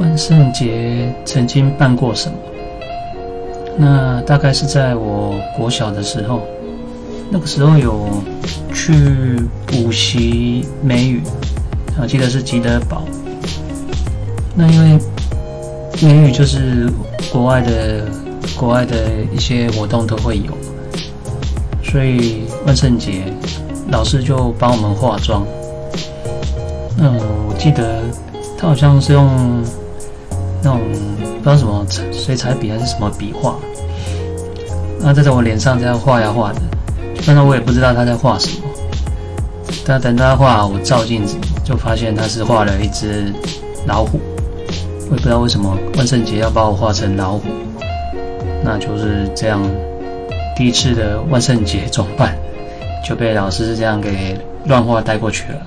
万圣节曾经办过什么？那大概是在我国小的时候，那个时候有去补习美语，我记得是吉德堡。那因为美语就是国外的国外的一些活动都会有，所以万圣节老师就帮我们化妆。那，我记得他好像是用那种不知道什么水彩笔还是什么笔画，那在我脸上这样画呀画的，但是我也不知道他在画什么。但等他画，我照镜子就发现他是画了一只老虎。我也不知道为什么万圣节要把我画成老虎，那就是这样。第一次的万圣节装扮就被老师这样给乱画带过去了。